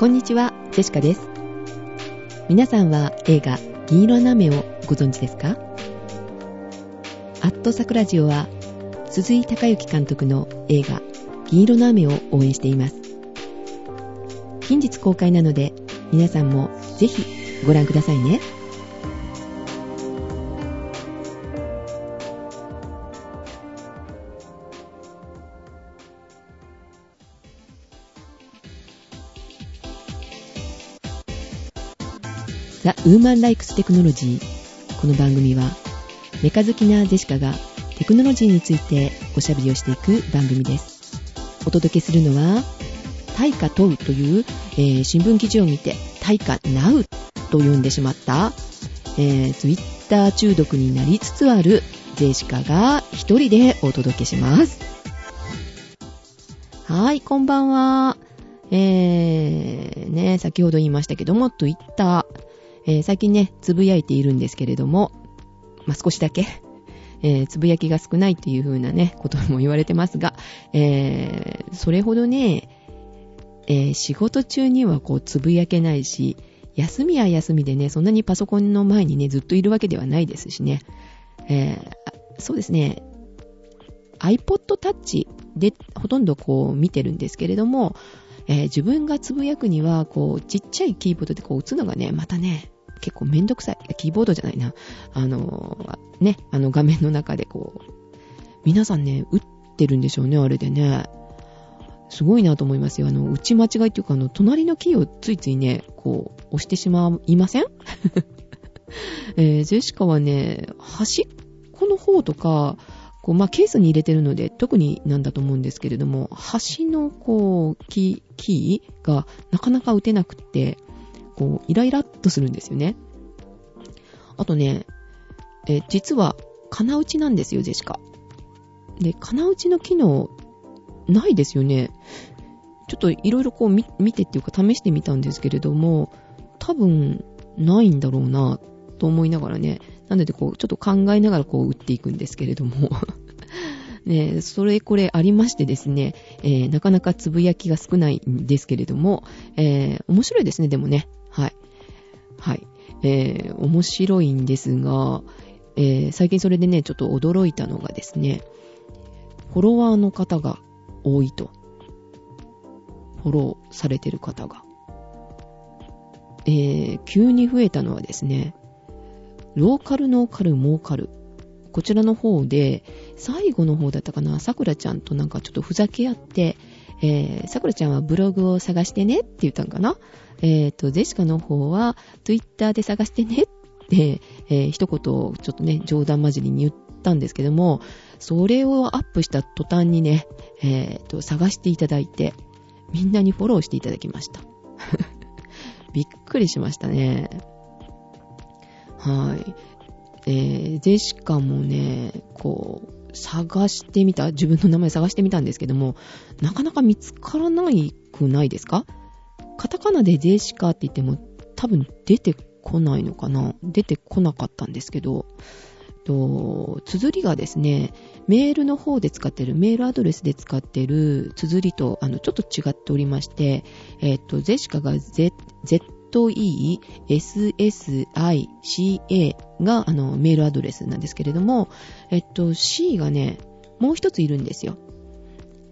こんにちは、ジェシカです。皆さんは映画銀色の雨をご存知ですか？アットサクラジオは鈴井隆之監督の映画銀色の雨を応援しています。近日公開なので皆さんもぜひご覧くださいね。ウーマン・ライクス・テクノロジー。この番組は、メカ好きなジェシカがテクノロジーについておしゃべりをしていく番組です。お届けするのは、対価問うという、えー、新聞記事を見て、対価ナウと呼んでしまった、えー、ツイッター中毒になりつつあるジェシカが一人でお届けします。はい、こんばんは。えー、ね、先ほど言いましたけども、ツイッター、えー、最近ね、つぶやいているんですけれども、まあ、少しだけ、えー、つぶやきが少ないっていう風なね、ことも言われてますが、えー、それほどね、えー、仕事中にはこうつぶやけないし、休みは休みでね、そんなにパソコンの前にね、ずっといるわけではないですしね。えー、そうですね、iPod Touch でほとんどこう見てるんですけれども、えー、自分がつぶやくには、こう、ちっちゃいキーボードでこう打つのがね、またね、結構めんどくさい。キーボードじゃないな。あのー、ね、あの画面の中でこう、皆さんね、打ってるんでしょうね、あれでね。すごいなと思いますよ。あの、打ち間違いっていうか、あの、隣のキーをついついね、こう、押してしまいません？えー、ジェシカはね、端っこの方とか、こう、まあ、ケースに入れてるので、特になんだと思うんですけれども、端の、こう、キー、キーがなかなか打てなくって、こう、イライラっとするんですよね。あとね、え実は、金打ちなんですよ、ジェシカ。で、金打ちの機能、ないですよね。ちょっといろいろこう見てっていうか試してみたんですけれども、多分、ないんだろうな、と思いながらね、なので、こう、ちょっと考えながらこう打っていくんですけれども ね、それこれありましてですね、えー、なかなかつぶやきが少ないんですけれども、えー、面白いですね、でもね。はい。はい。えー、面白いんですが、えー、最近それでね、ちょっと驚いたのがですね、フォロワーの方が多いと。フォローされてる方が。えー、急に増えたのはですね、ローカルノーカルモーカル。こちらの方で、最後の方だったかな、さくらちゃんとなんかちょっとふざけ合って、えー、さくらちゃんはブログを探してねって言ったのかな。えっ、ー、と、ゼシカの方は、ツイッターで探してねって、えー、一言ちょっとね、冗談交じりに言ったんですけども、それをアップした途端にね、えっ、ー、と、探していただいて、みんなにフォローしていただきました。びっくりしましたね。はい。えー、ジェシカもね、こう、探してみた、自分の名前探してみたんですけども、なかなか見つからないくないですか？カタカナでジェシカって言っても多分出てこないのかな？出てこなかったんですけど、と、綴りがですね、メールの方で使ってる、メールアドレスで使ってる綴りと、あの、ちょっと違っておりまして、えっ、ー、と、ゼシカが Z、Z .e.ssica があのメールアドレスなんですけれども、えっと、C がね、もう一ついるんですよ。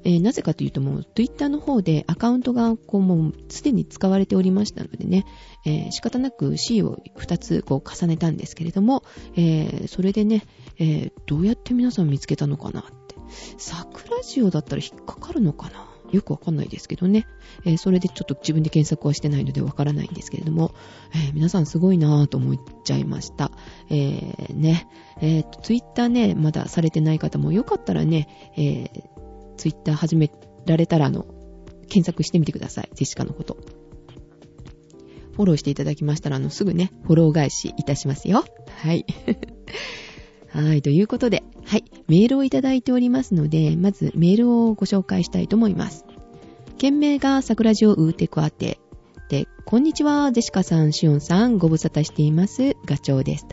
えー、なぜかというともう Twitter の方でアカウントがこうもうすでに使われておりましたのでね、えー、仕方なく C を2つこう重ねたんですけれども、えー、それでね、えー、どうやって皆さん見つけたのかなって。桜塩だったら引っかかるのかなよくわかんないですけどね。えー、それでちょっと自分で検索はしてないのでわからないんですけれども、えー、皆さんすごいなぁと思っちゃいました。えー、ね、えー、ツイッターね、まだされてない方もよかったらね、えー、ツイッター始められたら、あの、検索してみてください。ジェシカのこと。フォローしていただきましたら、あの、すぐね、フォロー返しいたしますよ。はい。はい、ということで、はい、メールをいただいておりますので、まずメールをご紹介したいと思います。件名が桜城ウーテクアテ。で、こんにちは、ジェシカさん、シオンさん、ご無沙汰しています、ガチョウです。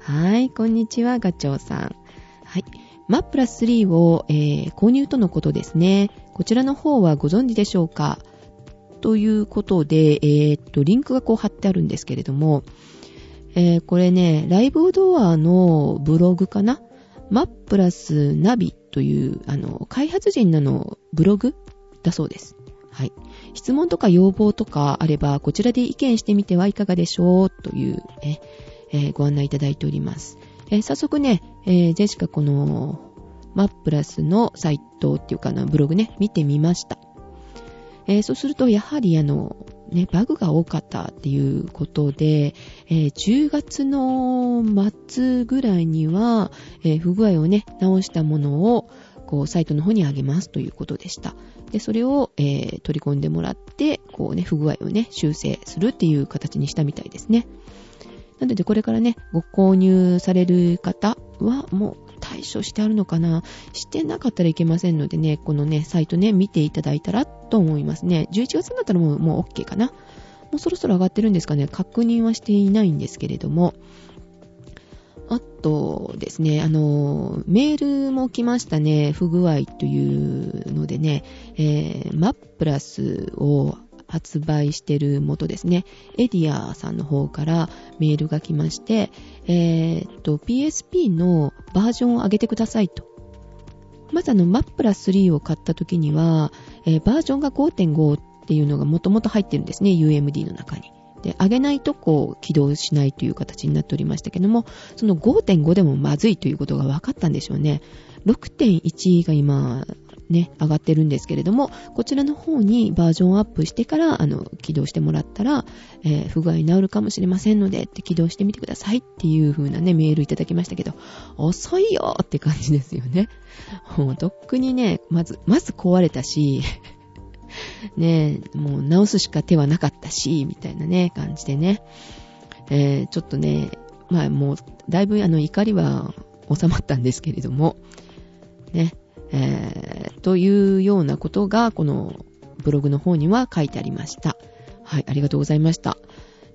はい、こんにちは、ガチョウさん。はい。マップラス3を、えー、購入とのことですね。こちらの方はご存知でしょうか？ということで、えー、っと、リンクがこう貼ってあるんですけれども、えー、これね、ライブドアのブログかな？マップラスナビという、あの、開発人なのブログだそうです。はい。質問とか要望とかあれば、こちらで意見してみてはいかがでしょうという、ね、えー、ご案内いただいております。えー、早速ね、えー、ジェシカこの、マップラスのサイトっていうかな、ブログね、見てみました。えー、そうすると、やはりあの、ね、バグが多かったっていうことで、えー、10月の末ぐらいには、えー、不具合をね、直したものを、こう、サイトの方にあげますということでした。で、それを、えー、取り込んでもらって、こうね、不具合をね、修正するっていう形にしたみたいですね。なので、これからね、ご購入される方は、もう対処してあるのかな？してなかったらいけませんのでね、このね、サイトね、見ていただいたらと思いますね。11月になったらもう、もう OK かな？もうそろそろ上がってるんですかね？確認はしていないんですけれども、あとですね、あの、メールも来ましたね。不具合というのでね、えー、マップラスを発売してる元ですね、エディアさんの方からメールが来まして、えー、っと、PSP のバージョンを上げてくださいと。まずあの、マップラス3を買った時には、えー、バージョンが5.5っていうのがもともと入ってるんですね、UMD の中に。で、上げないとこう起動しないという形になっておりましたけども、その5.5でもまずいということが分かったんでしょうね。6.1が今、ね、上がってるんですけれども、こちらの方にバージョンアップしてから、あの、起動してもらったら、えー、不具合治るかもしれませんので、って起動してみてくださいっていう風なね、メールいただきましたけど、遅いよって感じですよね。もう、とっくにね、まず、まず壊れたし、ねもう直すしか手はなかったし、みたいなね、感じでね。えー、ちょっとね、まあもう、だいぶあの怒りは収まったんですけれども、ね、えー、というようなことが、このブログの方には書いてありました。はい、ありがとうございました。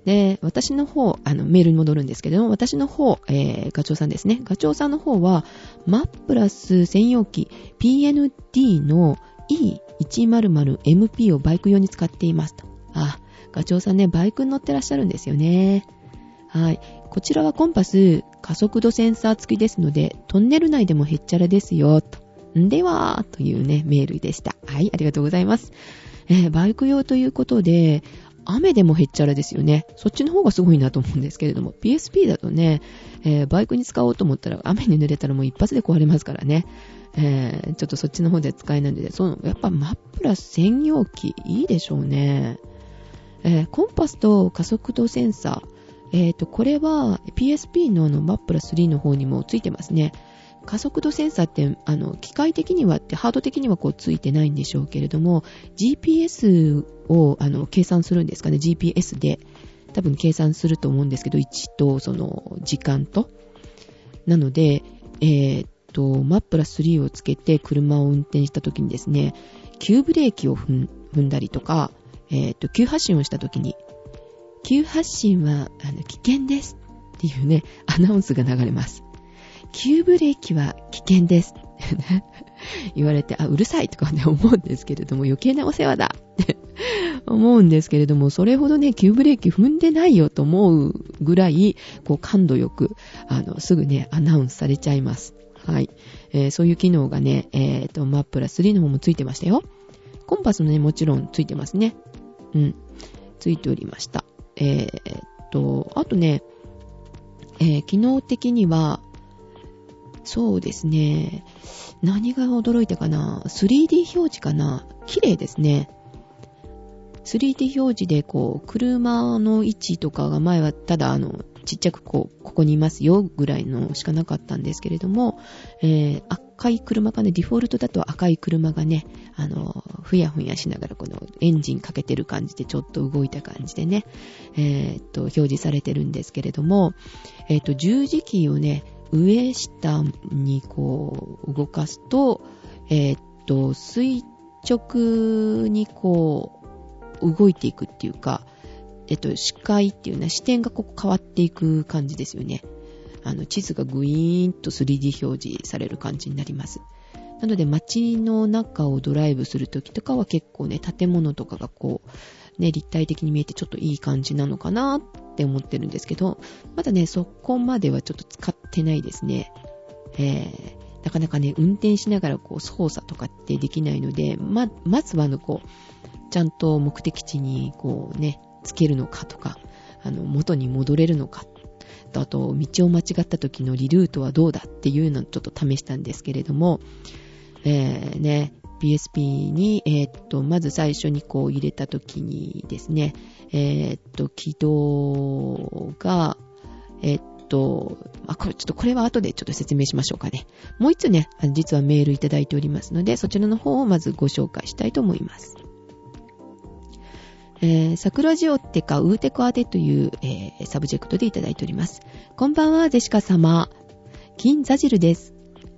で、私の方、あの、メールに戻るんですけども、私の方、えー、ガチョウさんですね。ガチョウさんの方は、マップラス専用機 PND の E100MP をバイク用に使っていますと。あ、ガチョウさんね、バイクに乗ってらっしゃるんですよね。はい。こちらはコンパス、加速度センサー付きですので、トンネル内でもへっちゃらですよ、と。んでは、というね、メールでした。はい、ありがとうございます。えー、バイク用ということで、雨でもへっちゃらですよね。そっちの方がすごいなと思うんですけれども、PSP だとね、えー、バイクに使おうと思ったら雨に濡れたらもう一発で壊れますからね。えー、ちょっとそっちの方で使えないので、その、やっぱマップラス専用機いいでしょうね。えー、コンパスと加速度センサー。えっ、ー、と、これは PSP のあのマップラス3の方にもついてますね。加速度センサーって、あの、機械的にはって、ハード的にはこうついてないんでしょうけれども、GPS を、あの、計算するんですかね、GPS で。多分計算すると思うんですけど、位置と、その、時間と。なので、えー、っと、マップラス3をつけて車を運転した時にですね、急ブレーキを踏んだりとか、えー、っと、急発進をした時に、急発進は、あの、危険ですっていうね、アナウンスが流れます。急ブレーキは危険です。言われて、あ、うるさいとかね、思うんですけれども、余計なお世話だって 思うんですけれども、それほどね、急ブレーキ踏んでないよと思うぐらい、こう、感度よく、あの、すぐね、アナウンスされちゃいます。はい。えー、そういう機能がね、えっ、と、マップラ3の方もついてましたよ。コンパスもね、もちろんついてますね。うん。ついておりました。えー、っと、あとね、えー、機能的には、そうですね。何が驚いたかな ?3D 表示かな？綺麗ですね。3D 表示でこう、車の位置とかが前はただあの、ちっちゃくこう、ここにいますよぐらいのしかなかったんですけれども、えー、赤い車がね、デフォルトだと赤い車がね、あの、ふやふやしながらこのエンジンかけてる感じでちょっと動いた感じでね、えー、っと、表示されてるんですけれども、えー、っと、十字キーをね、上下にこう動かすと、えー、っと、垂直にこう動いていくっていうか、えっと、視界っていうのは視点がこう変わっていく感じですよね。あの、地図がグイーンと 3D 表示される感じになります。なので街の中をドライブするときとかは結構ね、建物とかがこう、ね、立体的に見えてちょっといい感じなのかなっって思ってるんですけど、まだね、そこまではちょっと使ってないですね。えー、なかなかね、運転しながらこう操作とかってできないので、ま、まずはあの、こう、ちゃんと目的地にこうね、つけるのかとか、あの、元に戻れるのか、あと、道を間違った時のリルートはどうだっていうのをちょっと試したんですけれども、えー、ね、PSP に、えー、っと、まず最初にこう入れた時にですね、えー、っと、起動が、えー、っと、あ、これ、ちょっとこれは後でちょっと説明しましょうかね。もう一つね、実はメールいただいておりますので、そちらの方をまずご紹介したいと思います。えー、桜ジオってか、ウーテク宛てという、えー、サブジェクトでいただいております。こんばんは、ジェシカ様。金ザジルです。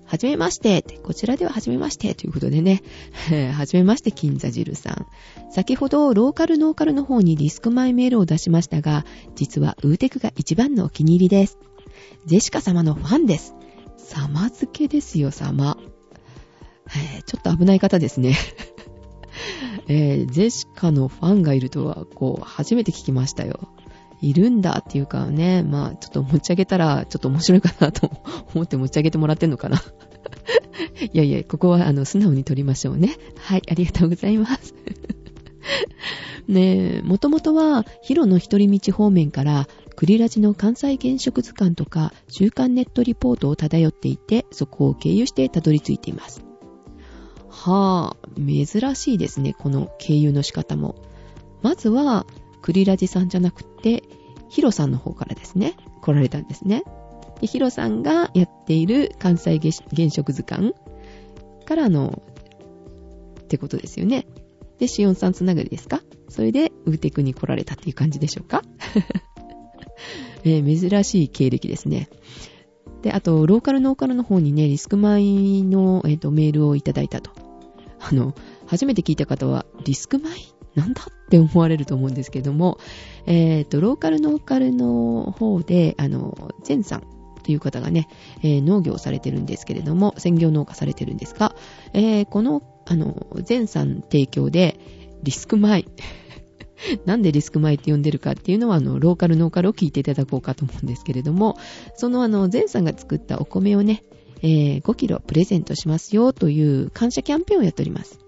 はじめまして。こちらでははじめまして。ということでね。はじめまして、金座汁さん。先ほど、ローカルノーカルの方にディスクマイメールを出しましたが、実はウーテクが一番のお気に入りです。ジェシカ様のファンです。様付けですよ、様。え、ちょっと危ない方ですね。えー、ジェシカのファンがいるとは、こう、初めて聞きましたよ。いるんだっていうかね、まあちょっと持ち上げたらちょっと面白いかなと思って持ち上げてもらってんのかな。いやいや、ここはあの素直に撮りましょうね。はい、ありがとうございます。ねえ、もともとはヒロの一人道方面からクリラジの関西原色図鑑とか週刊ネットリポートを漂っていて、そこを経由してたどり着いています。はぁ、珍しいですね、この経由の仕方も。まずは、クリラジさんじゃなくて、ヒロさんの方からですね、来られたんですね。で、ヒロさんがやっている関西原色図鑑からの、ってことですよね。で、シオンさんつながりですか？それで、ウーテクに来られたっていう感じでしょうか、えー、珍しい経歴ですね。で、あと、ローカルノーカルの方にね、リスク米の、えーと、メールをいただいたと。あの、初めて聞いた方は、リスク米？なんだって思われると思うんですけども、えっ、ー、と、ローカルノーカルの方で、あの、ゼンさんという方がね、えー、農業をされてるんですけれども、専業農家されてるんですが、えー、この、あの、ゼンさん提供で、リスク米。なんでリスク米って呼んでるかっていうのは、あの、ローカルノーカルを聞いていただこうかと思うんですけれども、そのあの、ゼンさんが作ったお米をね、えー、5キロプレゼントしますよという感謝キャンペーンをやっております。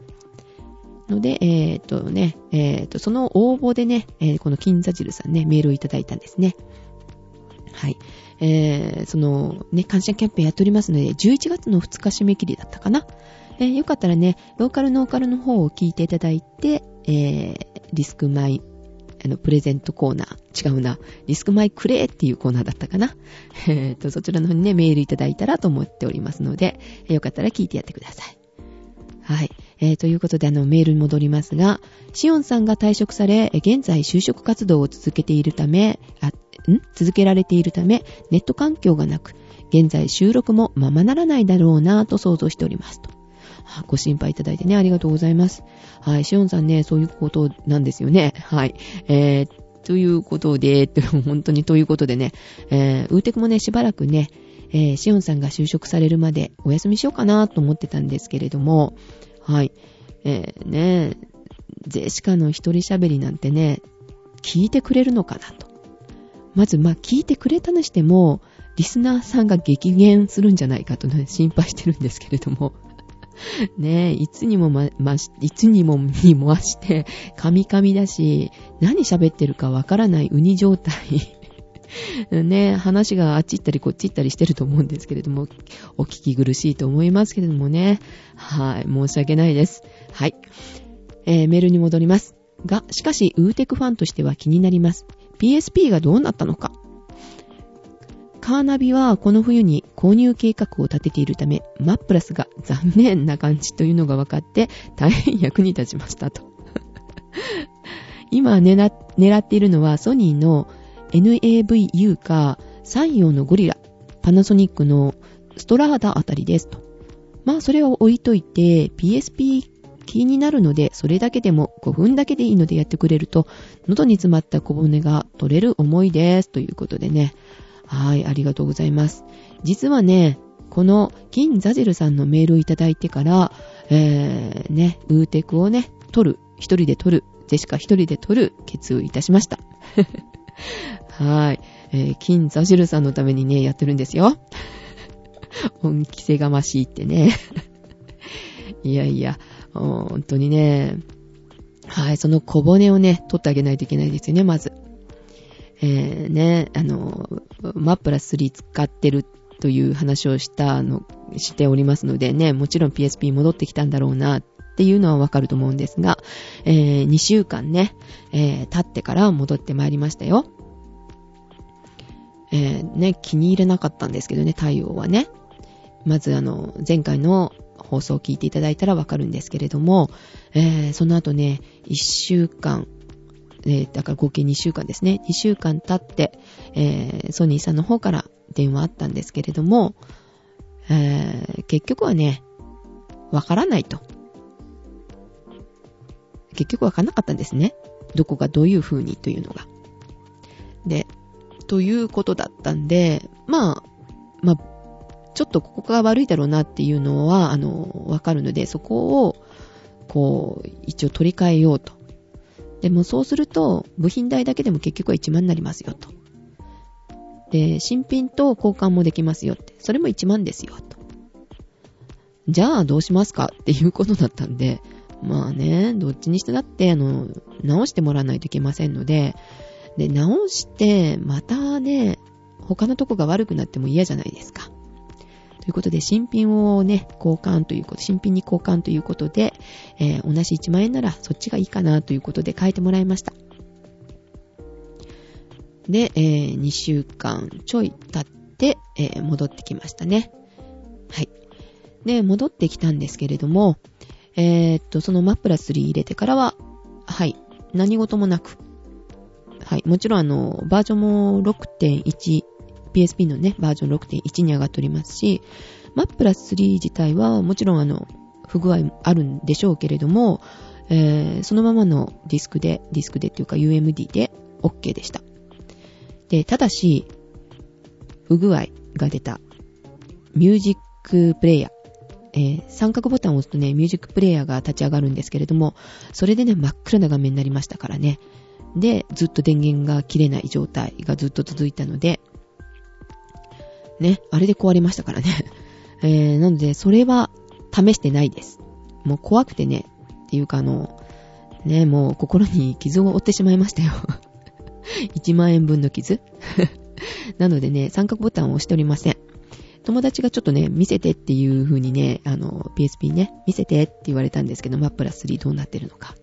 ので、えっ、ー、とね、えっ、ー、と、その応募でね、えー、この金座汁さんね、メールをいただいたんですね。はい。えー、その、ね、感謝キャンペーンやっておりますので、11月の2日締め切りだったかな。えー、よかったらね、ローカルノーカルの方を聞いていただいて、えー、リスクマイ、あの、プレゼントコーナー、違うな、リスクマイクレーっていうコーナーだったかな。えーと、そちらの方にね、メールいただいたらと思っておりますので、よかったら聞いてやってください。はい。えー、ということで、あの、メールに戻りますが、シオンさんが退職され、現在就職活動を続けているため、あ、ん？続けられているため、ネット環境がなく、現在収録もままならないだろうなぁと想像しておりますと。ご心配いただいてね、ありがとうございます。はい、シオンさんね、そういうことなんですよね。はい。えー、ということで、本当にということでね、えー、ウーテクもね、しばらくね、えー、シオンさんが就職されるまでお休みしようかなと思ってたんですけれども、はい。えー、ね、ゼシカの一人喋りなんてね、聞いてくれるのかなと。まず、まあ、聞いてくれたにしても、リスナーさんが激減するんじゃないかとね、心配してるんですけれども。ねえ、いつにもま、ま、いつにもにもわして、カミカミだし、何喋ってるかわからないウニ状態ね、話があっち行ったりこっち行ったりしてると思うんですけれども、お聞き苦しいと思いますけれどもね。はい、申し訳ないです。はい。えー、メールに戻ります。が、しかし、ウーテクファンとしては気になります。PSP がどうなったのか。カーナビはこの冬に購入計画を立てているため、マップラスが残念な感じというのが分かって大変役に立ちましたと。今狙っているのはソニーの NAVU か、山陽のゴリラ、パナソニックのストラーダあたりですと。まあ、それを置いといて、PSP 気になるので、それだけでも5分だけでいいのでやってくれると、喉に詰まった小骨が取れる思いです。ということでね。はい、ありがとうございます。実はね、この金ザジルさんのメールをいただいてから、えー、ね、ウーテクをね、取る、一人で取る、ジェシカ一人で取る決意いたしました。はい。えー、金ザジルさんのためにね、やってるんですよ。恩着せがましいってね。いやいや、本当にね、はい、その小骨をね、取ってあげないといけないですよね、まず。えー、ね、あの、マップラス3使ってるという話をしたあの、しておりますのでね、もちろん PSP 戻ってきたんだろうなっていうのはわかると思うんですが、えー、2週間ね、えー、経ってから戻ってまいりましたよ。えー、ね、気に入れなかったんですけどね、対応はね。まずあの、前回の放送を聞いていただいたらわかるんですけれども、えー、その後ね、1週間、えー、だから合計2週間ですね。2週間経って、えー、ソニーさんの方から電話あったんですけれども、えー、結局はね、わからないと。結局わからなかったんですね。どこがどういう風にというのが。で、ということだったんで、まあ、まあ、ちょっとここが悪いだろうなっていうのは、あの、わかるので、そこを、こう、一応取り替えようと。でもそうすると、部品代だけでも結局は1万になりますよと。で、新品と交換もできますよって。それも1万ですよと。じゃあどうしますかっていうことだったんで、まあね、どっちにしてだって、あの、直してもらわないといけませんので、で、直して、またね、他のとこが悪くなっても嫌じゃないですか。ということで、新品をね、交換ということ、新品に交換ということで、えー、同じ1万円ならそっちがいいかなということで変えてもらいました。で、えー、2週間ちょい経って、えー、戻ってきましたね。はい。で、戻ってきたんですけれども、えー、っと、そのマプラス3入れてからは、はい、何事もなく、はい、もちろんあの、バージョンも6.1 PSP のね、バージョン6.1に上がっておりますし、マップラス3自体はもちろんあの、不具合あるんでしょうけれども、えー、そのままのディスクで、ディスクでっていうか UMD で OK でした。で、ただし、不具合が出たミュージックプレイヤー。えー、三角ボタンを押すとね、ミュージックプレイヤーが立ち上がるんですけれども、それでね、真っ暗な画面になりましたからね。で、ずっと電源が切れない状態がずっと続いたので、ね、あれで壊れましたからね。えー、なので、それは試してないです。もう怖くてね、っていうかあの、ね、もう心に傷を負ってしまいましたよ。1万円分の傷 なのでね、三角ボタンを押しておりません。友達がちょっとね、見せてっていう風にね、あの、PSP ね、見せてって言われたんですけど、マップラス3どうなってるのか。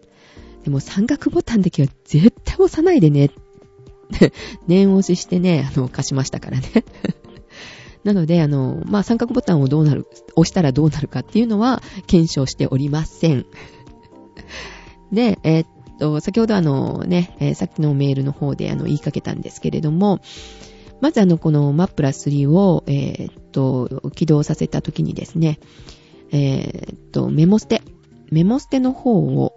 でも三角ボタンだけは絶対押さないでね。念押ししてね、あの、貸しましたからね。なので、あの、まあ、三角ボタンをどうなる、押したらどうなるかっていうのは検証しておりません。で、えー、っと、先ほどあのね、えー、さっきのメールの方であの言いかけたんですけれども、まずあの、このマップラ3を、えー、っと、起動させた時にですね、えー、っと、メモステ、メモステの方を、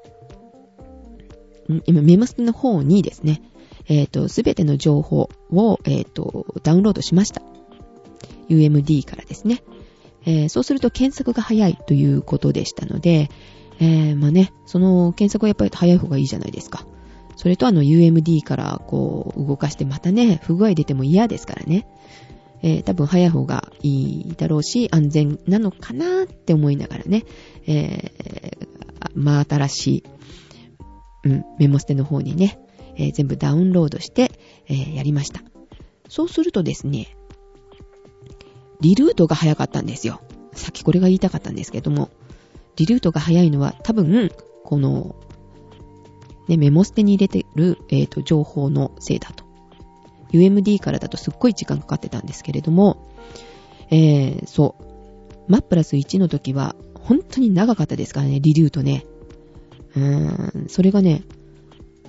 今、メモステの方にですね、えっと、すべての情報を、えっと、ダウンロードしました。UMD からですね。え、そうすると検索が早いということでしたので、えー、まあね、その検索はやっぱり早い方がいいじゃないですか。それとあの UMD からこう動かしてまたね、不具合出ても嫌ですからね。えー、多分早い方がいいだろうし、安全なのかなって思いながらね、えー、まあ新しい、うん、メモステの方にね、えー、全部ダウンロードして、えー、やりました。そうするとですね、リルートが早かったんですよ。さっきこれが言いたかったんですけども、リルートが早いのは多分、この、ね、メモステに入れてる、えっ、ー、と、情報のせいだと。UMD からだとすっごい時間かかってたんですけれども、えー、そう。マップラス1の時は、本当に長かったですからね、リルートね。うーん、それがね、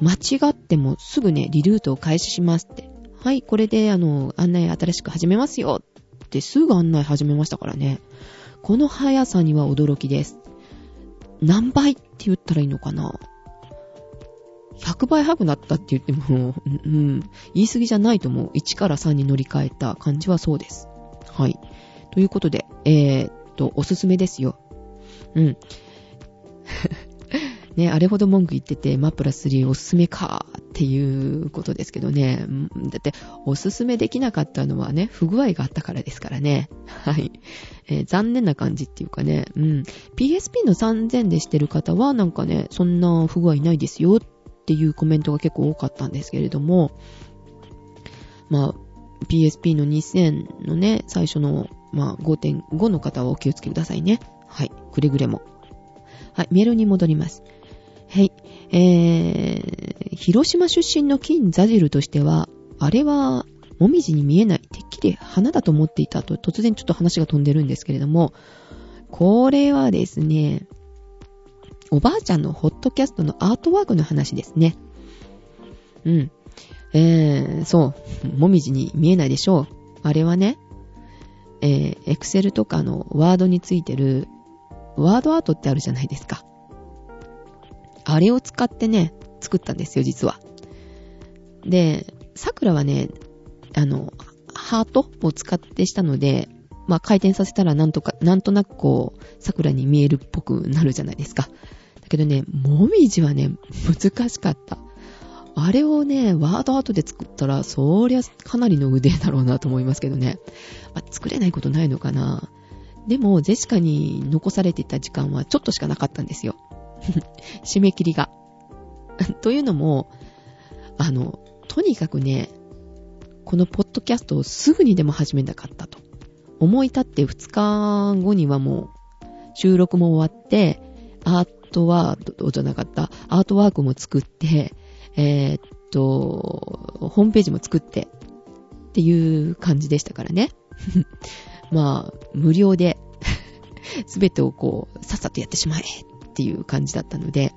間違ってもすぐね、リルートを開始しますって。はい、これで、あの、案内新しく始めますよってすぐ案内始めましたからね。この速さには驚きです。何倍って言ったらいいのかな ?100 倍速くなったって言っても、うん、言い過ぎじゃないと思う。1から3に乗り換えた感じはそうです。はい。ということで、えー、っと、おすすめですよ。うん。ね、あれほど文句言ってて、マプラス3おすすめかっていうことですけどね。だって、おすすめできなかったのはね、不具合があったからですからね。はい。えー、残念な感じっていうかね、うん。PSP の3000でしてる方は、なんかね、そんな不具合ないですよっっていうコメントが結構多かったんですけれども、まあ、PSP の2000のね、最初の、まあ、5.5の方はお気をつけくださいね。はい。くれぐれも。はい。メールに戻ります。はい。えー、広島出身の金ザジルとしては、あれは、もみじに見えない。てっきり花だと思っていたと、突然ちょっと話が飛んでるんですけれども、これはですね、おばあちゃんのホットキャストのアートワークの話ですね。うん。えー、そう。もみじに見えないでしょう。あれはね、えー、エクセルとかのワードについてる、ワードアートってあるじゃないですか。あれを使ってね、作ったんですよ、実は。で、桜はね、あの、ハートを使ってしたので、まあ回転させたらなんとか、なんとなくこう、桜に見えるっぽくなるじゃないですか。けどね、もみじはね、難しかった。あれをね、ワードアートで作ったら、そりゃかなりの腕だろうなと思いますけどね。まあ、作れないことないのかな。でも、ジェシカに残されていた時間はちょっとしかなかったんですよ。締め切りが。というのも、あの、とにかくね、このポッドキャストをすぐにでも始めたかったと。思い立って2日後にはもう収録も終わって、アートワードじゃなかった、アートワークも作って、えー、っと、ホームページも作ってっていう感じでしたからね。まあ、無料で すべてをこう、さっさとやってしまえっていう感じだったので、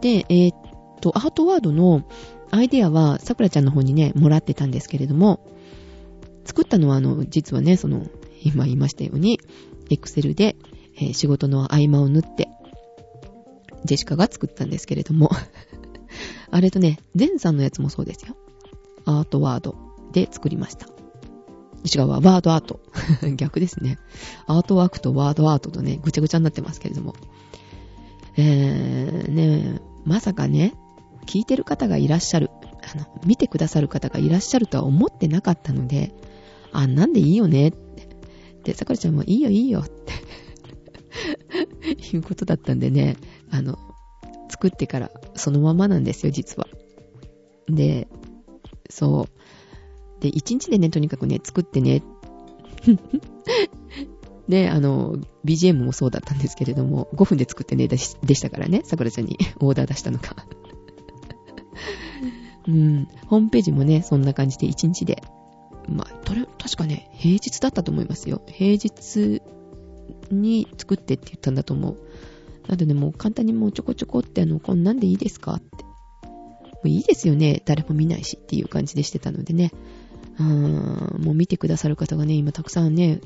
で、えー、っと、アートワードのアイデアは、さくらちゃんの方にね、もらってたんですけれども、作ったのは、あの、実はね、その、今言いましたように、エクセルで、えー、仕事の合間を縫って、ジェシカが作ったんですけれども あれとね、ゼンさんのやつもそうですよ。アートワードで作りました。違うわ、ワードアート。逆ですね。アートワークとワードアートとね、ぐちゃぐちゃになってますけれども。えー、ね、まさかね、聞いてる方がいらっしゃる、あの、見てくださる方がいらっしゃるとは思ってなかったので、あ、なんでいいよね？って。で、さくらちゃんもいいよいいよって いうことだったんでね、あの、作ってからそのままなんですよ、実は。で、そう。で、1日でね、とにかくね、作ってね。で、あの、BGM もそうだったんですけれども、5分で作ってね、でしたからね、桜ちゃんに オーダー出したのが。うん、ホームページもね、そんな感じで1日で。まあ、とれ、確かね、平日だったと思いますよ。平日に作ってって言ったんだと思う。なので、もう簡単にもうちょこちょこってあの、こんなんでいいですかって。もういいですよね。誰も見ないしっていう感じでしてたのでね。うーん、もう見てくださる方がね、今たくさんね、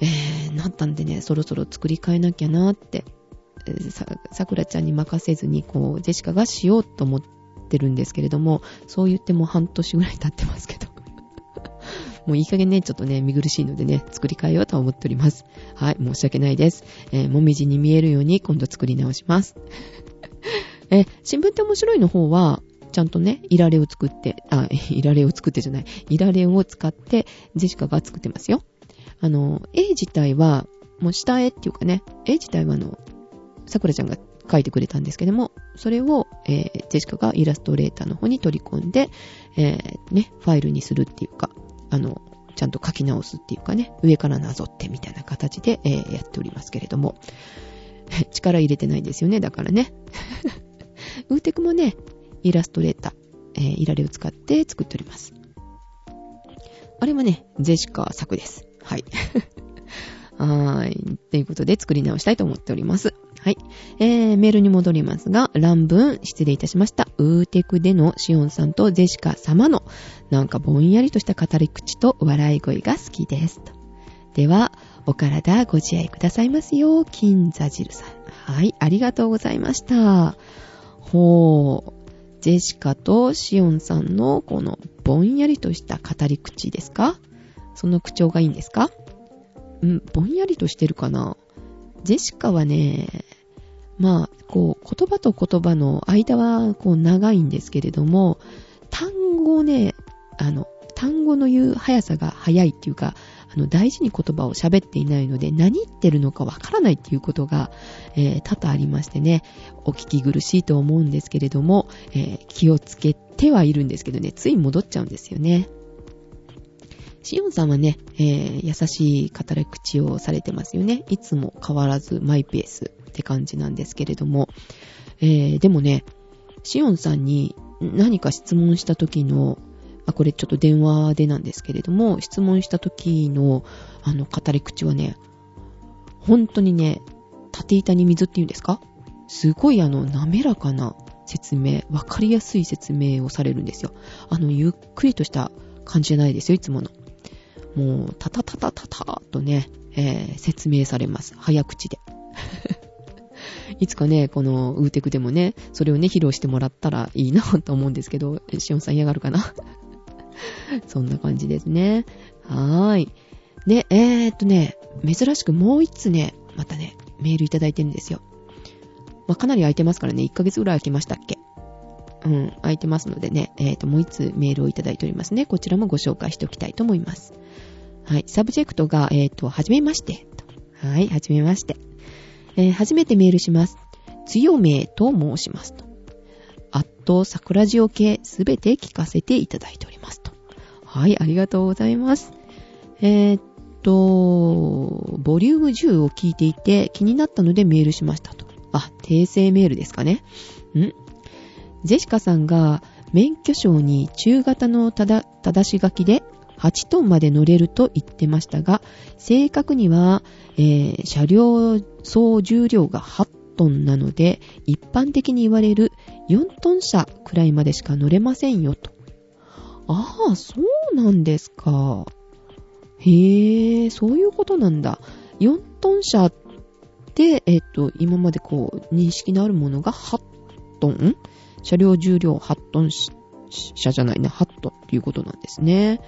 えー、なったんでね、そろそろ作り変えなきゃなって、さ、さくらちゃんに任せずに、こう、ジェシカがしようと思ってるんですけれども、そう言っても半年ぐらい経ってますけど。もういい加減ね、ちょっとね、見苦しいのでね、作り変えようと思っております。はい、申し訳ないです。えー、もみじに見えるように今度作り直します。え、新聞って面白いの方は、ちゃんとね、いられを作って、あ、いられを作ってじゃない、いられを使って、ジェシカが作ってますよ。あの、絵自体は、もう下絵っていうかね、絵自体はあの、桜ちゃんが描いてくれたんですけども、それを、えー、ジェシカがイラストレーターの方に取り込んで、えー、ね、ファイルにするっていうか、あの、ちゃんと書き直すっていうかね、上からなぞってみたいな形で、えー、やっておりますけれども、力入れてないですよね、だからね。ウーテクもね、イラストレーター、えー、イラレを使って作っております。あれはね、ゼシカ作です。はい。はーい。ということで作り直したいと思っております。はい。えー、メールに戻りますが、乱文失礼いたしました。ウーテクでのシオンさんとゼシカ様の、なんかぼんやりとした語り口と笑い声が好きです。とでは、お体ご自愛くださいますよ、金座汁さん。はい、ありがとうございました。ほう。ジェシカとシオンさんのこのぼんやりとした語り口ですか？その口調がいいんですか？うん、ぼんやりとしてるかな？ジェシカはね、まあ、こう、言葉と言葉の間は、こう、長いんですけれども、単語ね、あの、単語の言う速さが速いっていうか、あの、大事に言葉を喋っていないので、何言ってるのかわからないっていうことが、えー、多々ありましてね、お聞き苦しいと思うんですけれども、えー、気をつけてはいるんですけどね、つい戻っちゃうんですよね。シオンさんはね、えー、優しい語り口をされてますよね。いつも変わらずマイペースって感じなんですけれども、えー、でもね、シオンさんに何か質問した時の、あ、これちょっと電話でなんですけれども、質問した時の、あの、語り口はね、本当にね、縦板に水って言うんですか？すごいあの、滑らかな説明、わかりやすい説明をされるんですよ。あの、ゆっくりとした感じじゃないですよ、いつもの。もう、タタタタタタとね、えー、説明されます。早口で。いつかね、このウーテクでもね、それをね、披露してもらったらいいなと思うんですけど、シオンさん嫌がるかな？そんな感じですね。はーい。で、えー、っとね、珍しくもう一つね、またね、メールいただいてるんですよ。まあ、かなり空いてますからね、1ヶ月ぐらい空きましたっけ？うん、空いてますのでね、えー、と、もう一つメールをいただいておりますね。こちらもご紹介しておきたいと思います。はい、サブジェクトが、えっ、と、はじめまして。はい、はじめまして。えー、初めてメールします。強めと申しますと。あっと、桜ジオ系すべて聞かせていただいておりますと。はい、ありがとうございます。えー、っと、ボリューム10を聞いていて気になったのでメールしましたと。あ、訂正メールですかね。んジェシカさんが免許証に中型のただ、正し書きで8トンまで乗れると言ってましたが、正確には、えー、車両総重量が8トンなので、一般的に言われる4トン車くらいまでしか乗れませんよと。ああ、そうなんですか。へえ、そういうことなんだ。4トン車って、えっ、と、今までこう、認識のあるものが8トン？車両重量8トン車じゃないね、8トンっていうことなんですね。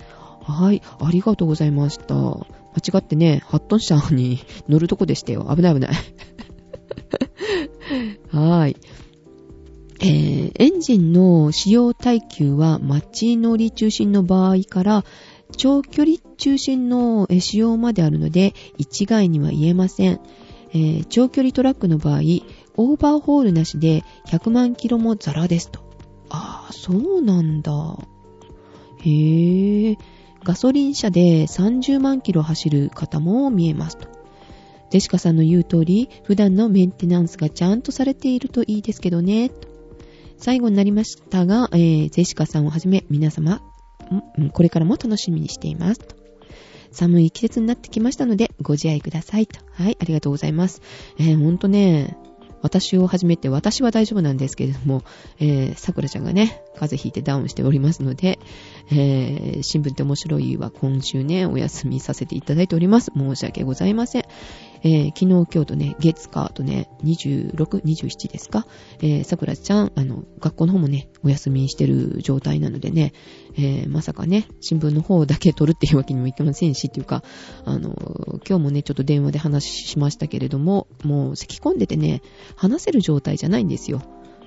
はい、ありがとうございました。間違ってね、ハットン車に乗るとこでしたよ。危ない危ない。はい。えー、エンジンの使用耐久は街乗り中心の場合から長距離中心の使用まであるので一概には言えません。えー、長距離トラックの場合、オーバーホールなしで100万キロもザラですと。ああ、そうなんだ。へぇー。ガソリン車で30万キロ走る方も見えますと。ジェシカさんの言う通り、普段のメンテナンスがちゃんとされているといいですけどね、と。最後になりましたが、えー、ジェシカさんをはじめ皆様、これからも楽しみにしています。と寒い季節になってきましたので、ご自愛ください。と。はい、ありがとうございます。えー、ほんとね、私を始めて、私は大丈夫なんですけれども、えー、桜ちゃんがね、風邪ひいてダウンしておりますので、えー、新聞って面白いは今週ね、お休みさせていただいております。申し訳ございません。えー、昨日、今日とね、月火とね、26、27ですか、えー、桜ちゃん、あの、学校の方もね、お休みしてる状態なのでね、えー、まさかね、新聞の方だけ取るっていうわけにもいきませんし、っていうか、あの、今日もね、ちょっと電話で話しましたけれども、もう咳き込んでてね、話せる状態じゃないんですよ。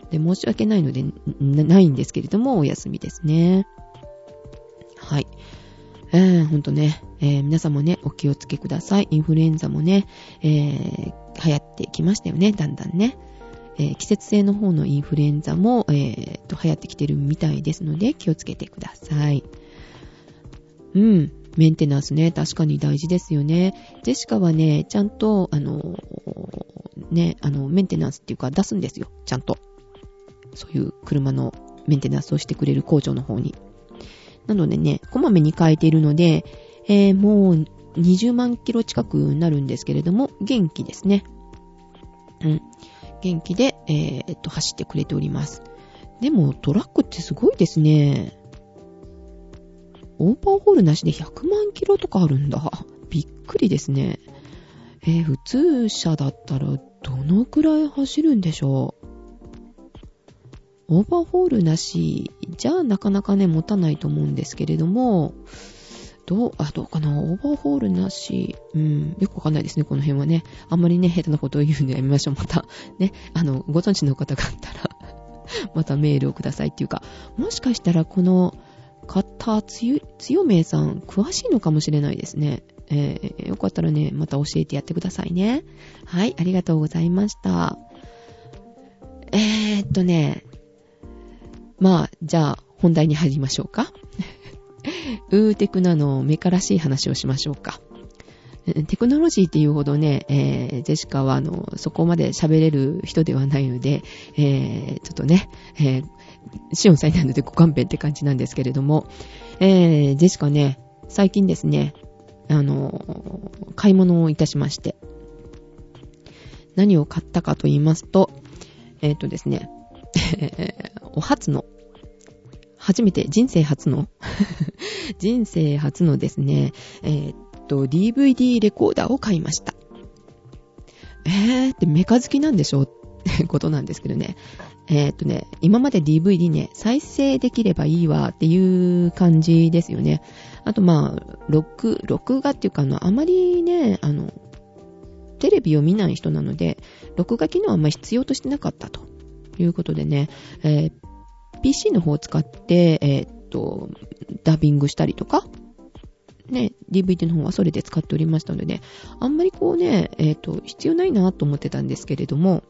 で、申し訳ないので、ないんですけれども、お休みですね。はい。えー、ほんとね、えー、皆さんもね、お気をつけください。インフルエンザもね、えー、流行ってきましたよね、だんだんね。え、季節性の方のインフルエンザも、えー、と、流行ってきてるみたいですので、気をつけてください。うん。メンテナンスね、確かに大事ですよね。ジェシカはね、ちゃんと、あの、ね、あの、メンテナンスっていうか出すんですよ。ちゃんと。そういう車のメンテナンスをしてくれる工場の方に。なのでね、こまめに変えているので、えー、もう20万キロ近くなるんですけれども、元気ですね。うん。元気で、えー、っと、走ってくれております。でも、トラックってすごいですね。オーバーホールなしで100万キロとかあるんだ。びっくりですね。えー、普通車だったらどのくらい走るんでしょう？オーバーホールなしじゃなかなかね、持たないと思うんですけれども、どう、あ、どうかな？オーバーホールなし。うん、よくわかんないですね、この辺はね。あんまりね、下手なことを言うのやめましょう。また、ね、あの、ご存知の方があったらまたメールをくださいっていうか、もしかしたらこの方、つよ、つよめいさん、詳しいのかもしれないですね。えー、よかったらね、また教えてやってくださいね。はい、ありがとうございました。えー、っとね、まあ、じゃあ、本題に入りましょうか。ウーテクナの目からしい話をしましょうか。テクノロジーっていうほどね、えー、ジェシカは、あの、そこまで喋れる人ではないので、えー、ちょっとね、えー、シオンさんなのでご勘弁って感じなんですけれども、えー、ジェシカね、最近ですね、あの、買い物をいたしまして、何を買ったかと言いますと、えっ、ー、とですね、お初の、初めて、人生初の 人生初のですね、えー、っと、DVD レコーダーを買いました。えーってメカ好きなんでしょってことなんですけどね。えー、っとね、今まで DVD ね、再生できればいいわっていう感じですよね。あとまあ、録、録画っていうかあの、あまりね、あの、テレビを見ない人なので、録画機能はあんまり必要としてなかったということでね、えー、PC の方を使って、えー、っと、ダビングしたりとか、ね、DVD の方はそれで使っておりましたのでね、あんまりこうね、えっ、と、必要ないなと思ってたんですけれども、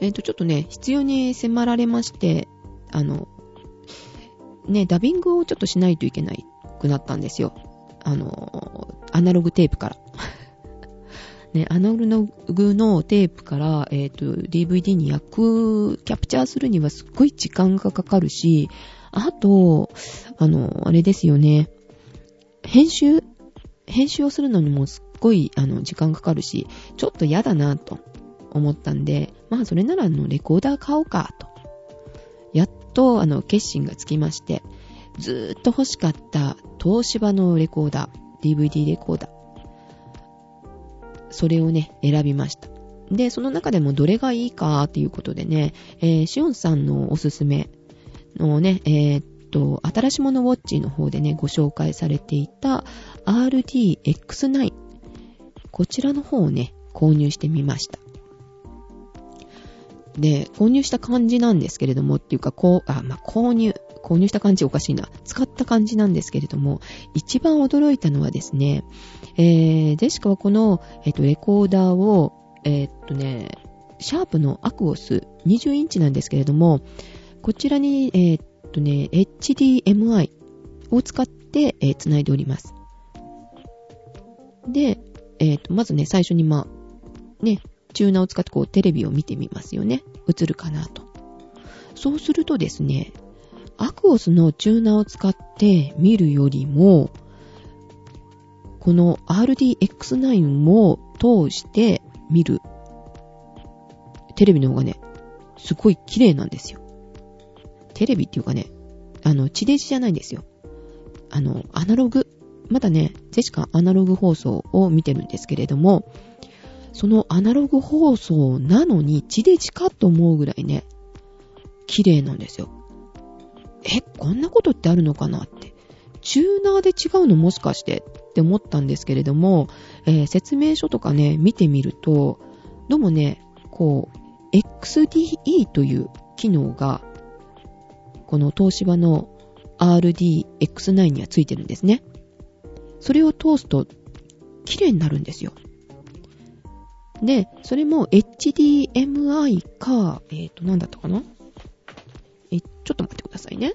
えっ、と、ちょっとね、必要に迫られまして、あの、ね、ダビングをちょっとしないといけないくなったんですよ。あの、アナログテープから。ね、アナログのテープから、えっ、ー、と、DVD に焼く、キャプチャーするにはすっごい時間がかかるし、あと、あの、あれですよね。編集編集をするのにもすっごい、あの、時間かかるし、ちょっと嫌だなと思ったんで、まあ、それなら、あの、レコーダー買おうか、と。やっと、あの、決心がつきまして、ずーっと欲しかった東芝のレコーダー、DVD レコーダー。それをね、選びました。で、その中でもどれがいいかっていうことでね、えー、シオンさんのおすすめのね、えー、っと、新しいものウォッチの方でね、ご紹介されていた RDX9。こちらの方をね、購入してみました。で、購入した感じなんですけれども、っていうか、こう、あ、まあ、購入、購入した感じおかしいな。使った感じなんですけれども、一番驚いたのはですね、えー、デシカはこの、えっ、と、レコーダーを、えっとね、シャープのアクオス20インチなんですけれども、こちらに、えっとね、HDMI を使って、えー、繋いでおります。で、えっと、まずね、最初にまあ、ね、チューナーを使ってこうテレビを見てみますよね。映るかなと。そうするとですね、アクオスのチューナーを使って見るよりも、この RDX9 を通して見るテレビの方がね、すごい綺麗なんですよ。テレビっていうかね、あの、地デジじゃないんですよ。あの、アナログ。まだね、ジェシカアナログ放送を見てるんですけれども、そのアナログ放送なのに地デジかと思うぐらいね、綺麗なんですよ。え、こんなことってあるのかなって。チューナーで違うのもしかしてって思ったんですけれども、えー、説明書とかね、見てみると、どうもね、こう、XDE という機能が、この東芝の RDX9 にはついてるんですね。それを通すと、綺麗になるんですよ。で、それも HDMI か、えっ、ー、と、なんだったかな？え、ちょっと待ってくださいね。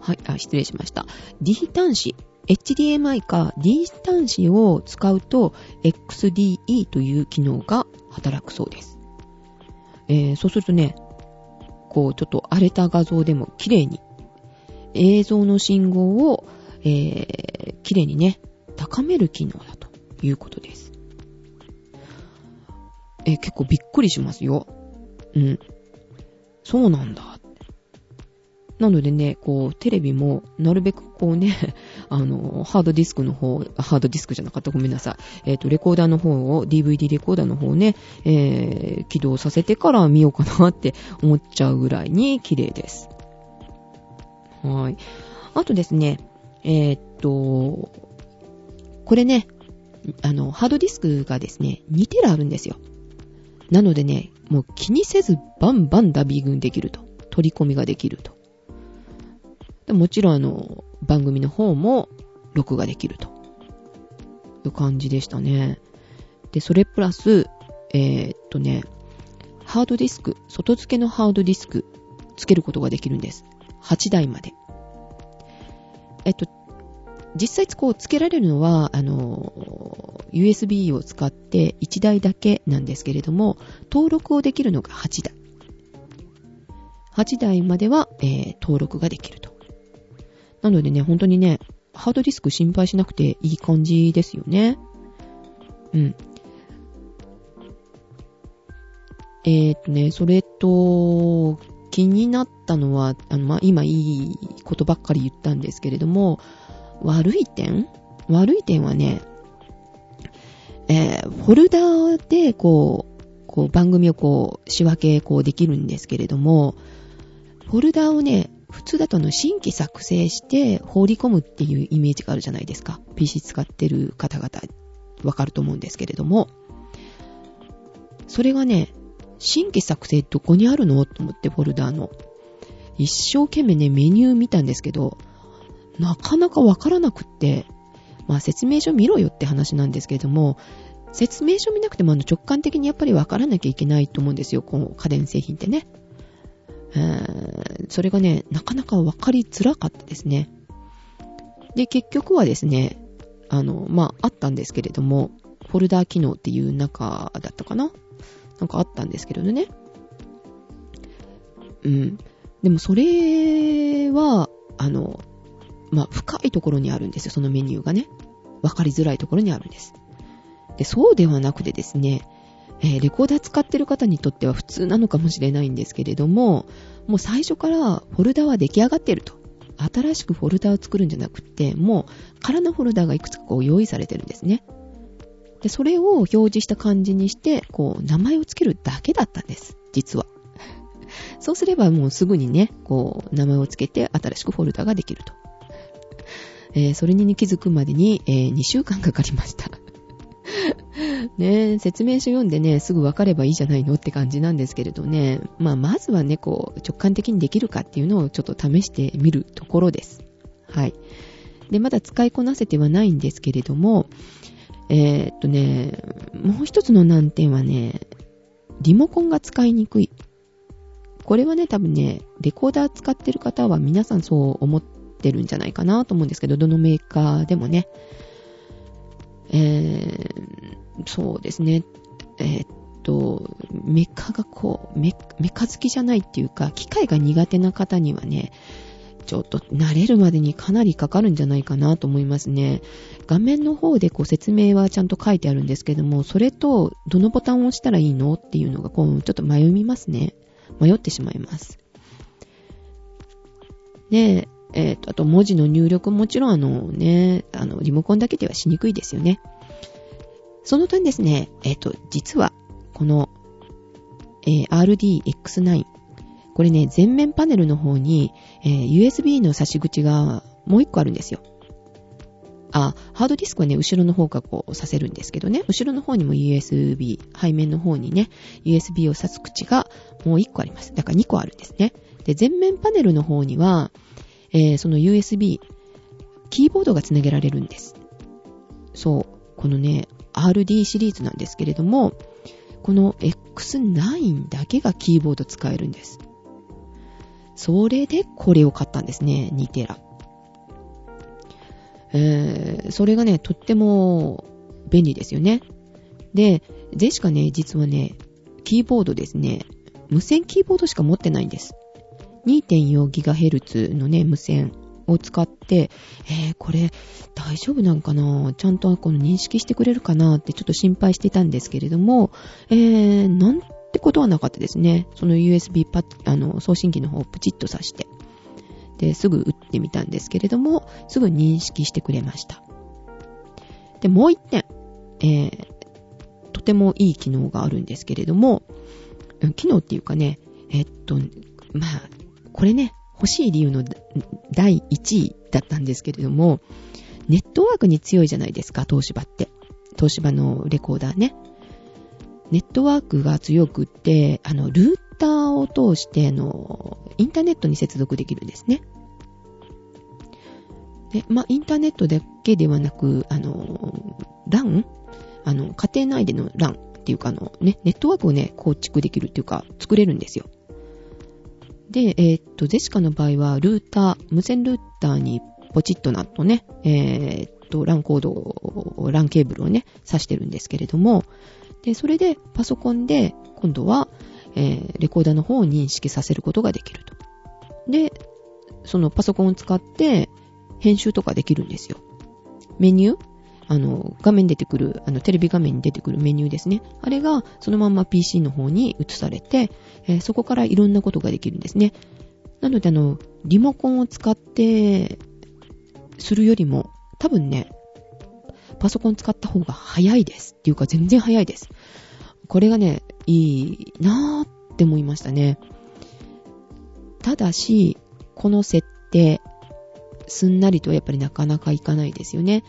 はい、あ、失礼しました。D 端子、HDMI か D 端子を使うと XDE という機能が働くそうです。えー、そうするとね、こう、ちょっと荒れた画像でも綺麗に、映像の信号を、えー、綺麗にね、高める機能だということです。え、結構びっくりしますよ。うん。そうなんだ。なのでね、こう、テレビも、なるべくこうね、あの、ハードディスクの方、ハードディスクじゃなかったごめんなさい。えっ、ー、と、レコーダーの方を、DVD レコーダーの方をね、えー、起動させてから見ようかなって 思っちゃうぐらいに綺麗です。はい。あとですね、えー、っと、これね、あの、ハードディスクがですね、2テラあるんですよ。なのでね、もう気にせずバンバンダビー群できると。取り込みができると。もちろんあの、番組の方も録画できると。いう感じでしたね。で、それプラス、えー、っとね、ハードディスク、外付けのハードディスク、つけることができるんです。8台まで。えっと、実際こうつけられるのは、あの、USB を使って1台だけなんですけれども、登録をできるのが8台。8台までは、えー、登録ができると。なのでね、本当にね、ハードディスク心配しなくていい感じですよね。うん。えー、っとね、それと、気になったのは、あの、まあ、今いいことばっかり言ったんですけれども、悪い点？悪い点はね、えー、フォルダーで、こう、こう番組をこう、仕分け、こうできるんですけれども、フォルダーをね、普通だとの新規作成して放り込むっていうイメージがあるじゃないですか。PC 使ってる方々、わかると思うんですけれども、それがね、新規作成どこにあるの？と思ってフォルダーの。一生懸命ね、メニュー見たんですけど、なかなかわからなくって、まあ説明書見ろよって話なんですけれども、説明書見なくてもあの直感的にやっぱりわからなきゃいけないと思うんですよ、この家電製品ってね。それがね、なかなかわかりづらかったですね。で、結局はですね、あの、まあ、あったんですけれども、フォルダー機能っていう中だったかななんかあったんですけどね。うん。でもそれは、あの、まあ、深いところにあるんですよ、そのメニューがね。わかりづらいところにあるんです。で、そうではなくてですね、えー、レコーダー使ってる方にとっては普通なのかもしれないんですけれども、もう最初からフォルダは出来上がってると。新しくフォルダを作るんじゃなくて、もう空のフォルダがいくつかこう用意されてるんですね。で、それを表示した感じにして、こう、名前をつけるだけだったんです。実は。そうすればもうすぐにね、こう、名前をつけて新しくフォルダができると。えー、それに気づくまでに、えー、2週間かかりました。ね説明書読んでね、すぐ分かればいいじゃないのって感じなんですけれどね。まあ、まずはね、こう、直感的にできるかっていうのをちょっと試してみるところです。はい。で、まだ使いこなせてはないんですけれども、えー、っとね、もう一つの難点はね、リモコンが使いにくい。これはね、多分ね、レコーダー使ってる方は皆さんそう思ってるんじゃないかなと思うんですけど、どのメーカーでもね。えー、そうですね。えー、っと、メカがこうメ、メカ好きじゃないっていうか、機械が苦手な方にはね、ちょっと慣れるまでにかなりかかるんじゃないかなと思いますね。画面の方でこう説明はちゃんと書いてあるんですけども、それとどのボタンを押したらいいのっていうのがこうちょっと迷いますね。迷ってしまいます。で、えっ、ー、と、あと文字の入力もちろんあのね、あの、リモコンだけではしにくいですよね。その点ですね、えっ、ー、と、実は、この、えー、RDX9。これね、前面パネルの方に、えー、USB の差し口がもう一個あるんですよ。あ、ハードディスクはね、後ろの方がこうさせるんですけどね、後ろの方にも USB、背面の方にね、USB を挿す口がもう一個あります。だから2個あるんですね。で、前面パネルの方には、えー、その USB、キーボードがつなげられるんです。そう。このね、RD シリーズなんですけれども、この X9 だけがキーボード使えるんです。それでこれを買ったんですね、2テラ。えー、それがね、とっても便利ですよね。で、ゼシカね、実はね、キーボードですね、無線キーボードしか持ってないんです。2.4GHz のね、無線を使って、えー、これ大丈夫なんかな？ちゃんとこの認識してくれるかな？ってちょっと心配してたんですけれども、えー、なんてことはなかったですね。その USB パッ、あの、送信機の方をプチッと挿して。で、すぐ打ってみたんですけれども、すぐ認識してくれました。で、もう一点、えー、とてもいい機能があるんですけれども、機能っていうかね、えっと、まあ、これね、欲しい理由の第1位だったんですけれども、ネットワークに強いじゃないですか、東芝って。東芝のレコーダーね。ネットワークが強くって、あの、ルーターを通して、の、インターネットに接続できるんですね。で、まあ、インターネットだけではなく、あの、LAN? あの、家庭内での LAN っていうか、あの、ね、ネットワークをね、構築できるっていうか、作れるんですよ。で、えー、っと、ゼシカの場合は、ルーター、無線ルーターにポチッとなっとね、えー、っと、LAN コードを、LAN ケーブルをね、挿してるんですけれども、で、それでパソコンで、今度は、えー、レコーダーの方を認識させることができると。で、そのパソコンを使って、編集とかできるんですよ。メニューあの、画面出てくる、あの、テレビ画面に出てくるメニューですね。あれが、そのまんま PC の方に移されて、えー、そこからいろんなことができるんですね。なので、あの、リモコンを使って、するよりも、多分ね、パソコン使った方が早いです。っていうか、全然早いです。これがね、いいなーって思いましたね。ただし、この設定、すんなりとやっぱりなかなかいかないですよね。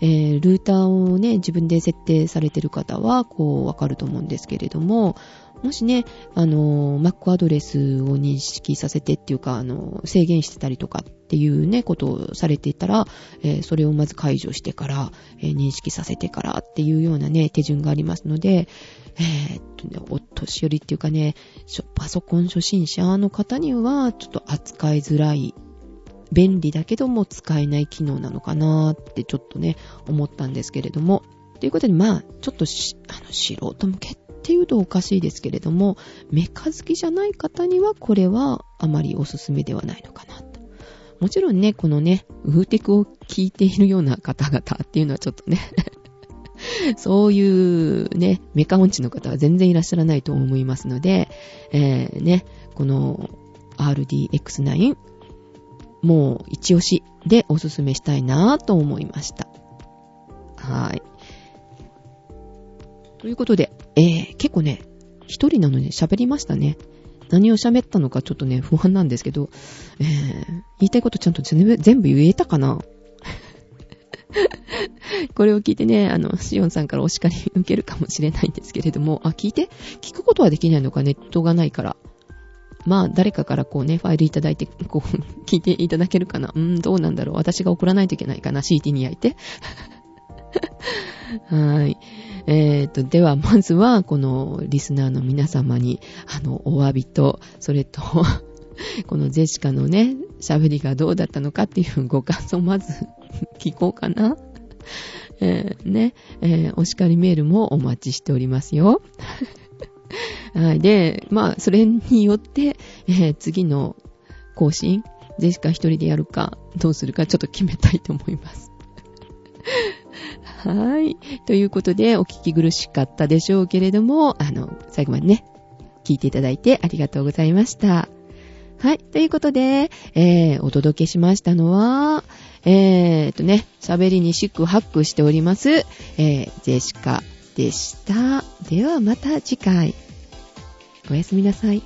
えー、ルーターをね、自分で設定されてる方は、こう、わかると思うんですけれども、もしね、あの、Mac アドレスを認識させてっていうか、あの、制限してたりとかっていうね、ことをされていたら、えー、それをまず解除してから、えー、認識させてからっていうようなね、手順がありますので、えー、っとね、お年寄りっていうかね、パソコン初心者の方には、ちょっと扱いづらい便利だけども使えない機能なのかなってちょっとね、思ったんですけれども。ということで、まあ、ちょっとしあの、素人向けっていうとおかしいですけれども、メカ好きじゃない方にはこれはあまりおすすめではないのかなと。もちろんね、このね、ウーテクを聞いているような方々っていうのはちょっとね そういうね、メカ音痴の方は全然いらっしゃらないと思いますので、えー、ね、この RDX9 もう一押しでおすすめしたいなぁと思いました。はい。ということで、えー、結構ね、一人なのに喋りましたね。何を喋ったのかちょっとね、不安なんですけど、えー、言いたいことちゃんと全部全部言えたかな？これを聞いてね、あの、シオンさんからお叱り受けるかもしれないんですけれども、あ、聞いて？聞くことはできないのか、ネットがないから。まあ、誰かからこうね、ファイルいただいて、こう、聞いていただけるかな。うーん、どうなんだろう。私が送らないといけないかな。CT に焼いて。はい。えーと、では、まずは、このリスナーの皆様に、あの、お詫びと、それと このゼシカのね、喋りがどうだったのかっていうご感想まず聞こうかな。えー、ね、えー、お叱りメールもお待ちしておりますよ。はい。で、まあ、それによって、えー、次の更新、ジェシカ一人でやるか、どうするかちょっと決めたいと思います。はい。ということで、お聞き苦しかったでしょうけれども、あの、最後までね、聞いていただいてありがとうございました。はい。ということで、えー、お届けしましたのは、えーとね、喋りにシックハックしております、えー、ジェシカでした。ではまた次回。おやすみなさい。